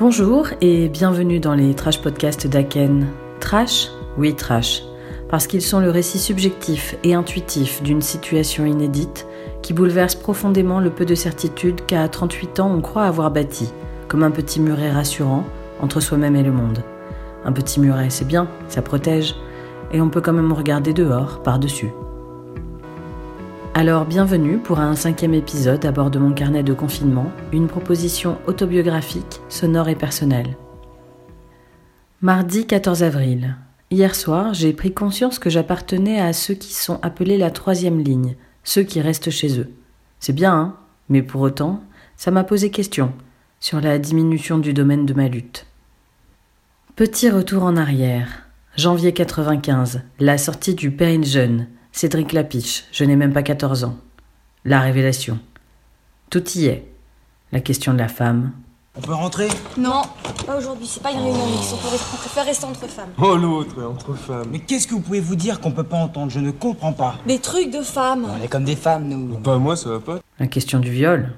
Bonjour et bienvenue dans les Trash Podcasts d'Aken. Trash? Oui, trash. Parce qu'ils sont le récit subjectif et intuitif d'une situation inédite qui bouleverse profondément le peu de certitude qu'à 38 ans on croit avoir bâti, comme un petit muret rassurant entre soi-même et le monde. Un petit muret, c'est bien, ça protège, et on peut quand même regarder dehors, par-dessus. Alors bienvenue pour un cinquième épisode à bord de mon carnet de confinement, une proposition autobiographique, sonore et personnelle. Mardi 14 avril. Hier soir, j'ai pris conscience que j'appartenais à ceux qui sont appelés la troisième ligne, ceux qui restent chez eux. C'est bien, hein mais pour autant, ça m'a posé question sur la diminution du domaine de ma lutte. Petit retour en arrière. Janvier 95, la sortie du Périne Jeune, Cédric Lapiche, je n'ai même pas 14 ans. La révélation. Tout y est. La question de la femme. On peut rentrer? Non, pas aujourd'hui, c'est pas une réunion mixte, on préfère rester entre femmes. Oh l'autre, entre femmes. Mais qu'est-ce que vous pouvez vous dire qu'on peut pas entendre? Je ne comprends pas. Des trucs de femmes. On est comme des femmes, nous. Pas moi, ça va pas. La question du viol.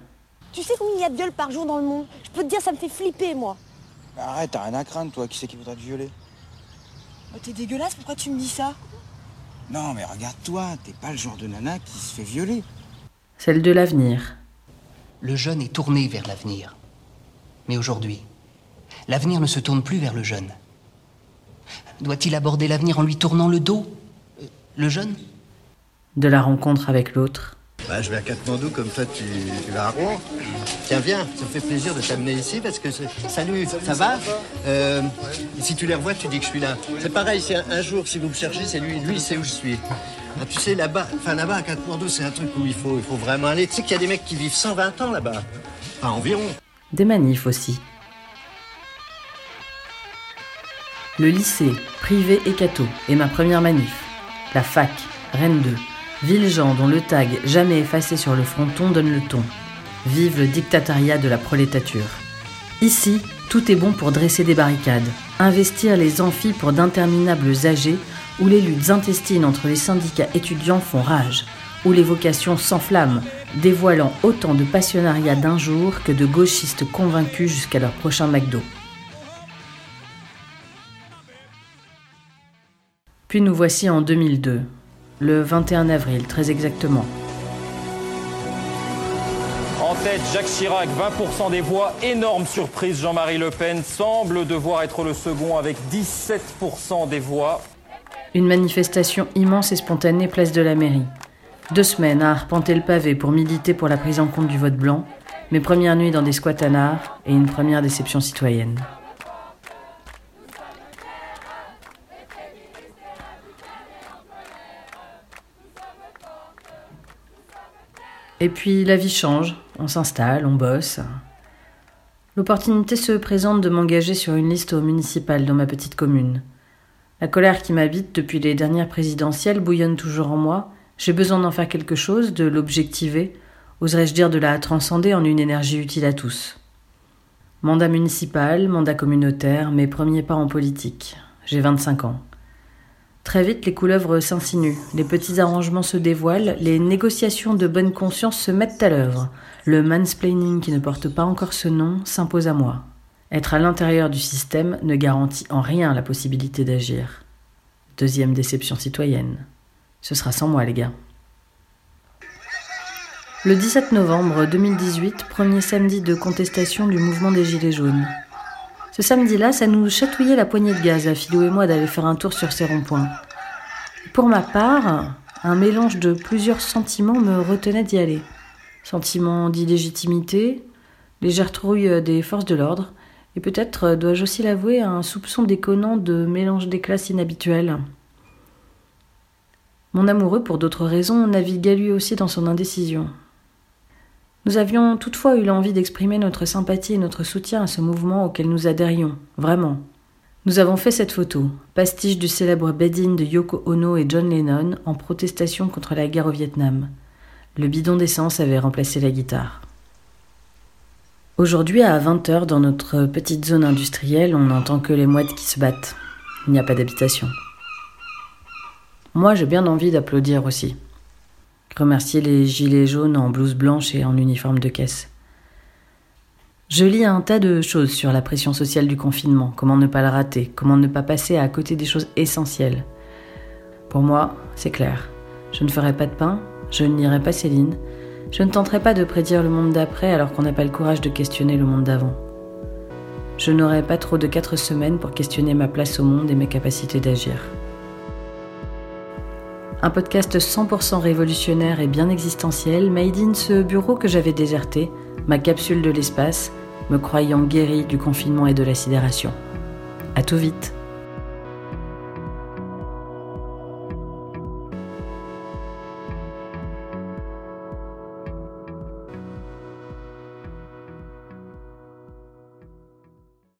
Tu sais combien il y a de viols par jour dans le monde? Je peux te dire, ça me fait flipper, moi. Arrête, t'as rien à craindre, toi. Qui c'est qui voudra te violer? Oh, T'es dégueulasse, pourquoi tu me dis ça? Non, mais regarde-toi, t'es pas le genre de nana qui se fait violer. Celle de l'avenir. Le jeune est tourné vers l'avenir. Mais aujourd'hui, l'avenir ne se tourne plus vers le jeune. Doit-il aborder l'avenir en lui tournant le dos? Euh, Le jeune? De la rencontre avec l'autre. Bah, je vais à Katmandou comme toi tu, vas à Rouen. Tiens, viens, ça me fait plaisir de t'amener ici parce que c'est- salut, ça va Euh, Si tu les revois, tu dis que je suis là. C'est pareil, c'est un, jour si vous me cherchez, c'est lui, lui il sait où je suis. Ah, tu sais là-bas, enfin là-bas à Katmandou, c'est un truc où il faut, il faut vraiment aller. Tu sais qu'il y a des mecs qui vivent 120 ans là-bas, enfin environ. Des manifs aussi. Le lycée, privé et est ma première manif. La fac, Rennes 2, Villejean dont le tag jamais effacé sur le fronton donne le ton. Vive le dictatariat de la prolétature. Ici, tout est bon pour dresser des barricades, investir les amphis pour d'interminables âgés où les luttes intestines entre les syndicats étudiants font rage, où les vocations s'enflamment, dévoilant autant de passionnariats d'un jour que de gauchistes convaincus jusqu'à leur prochain McDo. Puis nous voici en 2002, le 21 avril très exactement. En tête, Jacques Chirac, 20% des voix. Énorme surprise, Jean-Marie Le Pen semble devoir être le second avec 17% des voix. Une manifestation immense et spontanée place de la mairie. Deux semaines à arpenter le pavé pour militer pour la prise en compte du vote blanc, mes premières nuits dans des squats à nard et une première déception citoyenne. Et puis la vie change, on s'installe, on bosse. L'opportunité se présente de m'engager sur une liste au municipal dans ma petite commune. La colère qui m'habite depuis les dernières présidentielles bouillonne toujours en moi. J'ai besoin d'en faire quelque chose, de l'objectiver, oserais-je dire de la transcender en une énergie utile à tous? Mandat municipal, mandat communautaire, mes premiers pas en politique. J'ai 25 ans. Très vite, les couleuvres s'insinuent, les petits arrangements se dévoilent, les négociations de bonne conscience se mettent à l'œuvre. Le mansplaining qui ne porte pas encore ce nom s'impose à moi. Être à l'intérieur du système ne garantit en rien la possibilité d'agir. Deuxième déception citoyenne. Ce sera sans moi, les gars. Le 17 novembre 2018, premier samedi de contestation du mouvement des Gilets jaunes. Ce samedi-là, ça nous chatouillait la poignée de gaz à Philo et moi d'aller faire un tour sur ces ronds-points. Pour ma part, un mélange de plusieurs sentiments me retenait d'y aller. Sentiment d'illégitimité, légère trouille des forces de l'ordre, et peut-être, dois-je aussi l'avouer, un soupçon déconnant de mélange des classes inhabituel. Mon amoureux, pour d'autres raisons, naviguait lui aussi dans son indécision. Nous avions toutefois eu l'envie d'exprimer notre sympathie et notre soutien à ce mouvement auquel nous adhérions, vraiment. Nous avons fait cette photo, pastiche du célèbre bed-in de Yoko Ono et John Lennon en protestation contre la guerre au Vietnam. Le bidon d'essence avait remplacé la guitare. Aujourd'hui, à 20h, dans notre petite zone industrielle, on n'entend que les mouettes qui se battent. Il n'y a pas d'habitation. Moi, j'ai bien envie d'applaudir aussi. Remercier les gilets jaunes en blouse blanche et en uniforme de caisse. Je lis un tas de choses sur la pression sociale du confinement, comment ne pas le rater, comment ne pas passer à côté des choses essentielles. Pour moi, c'est clair. Je ne ferai pas de pain, je ne lirai pas Céline, je ne tenterai pas de prédire le monde d'après alors qu'on n'a pas le courage de questionner le monde d'avant. Je n'aurai pas trop de quatre semaines pour questionner ma place au monde et mes capacités d'agir. Un podcast 100% révolutionnaire et bien existentiel made in ce bureau que j'avais déserté, ma capsule de l'espace, me croyant guéri du confinement et de la sidération. À tout vite!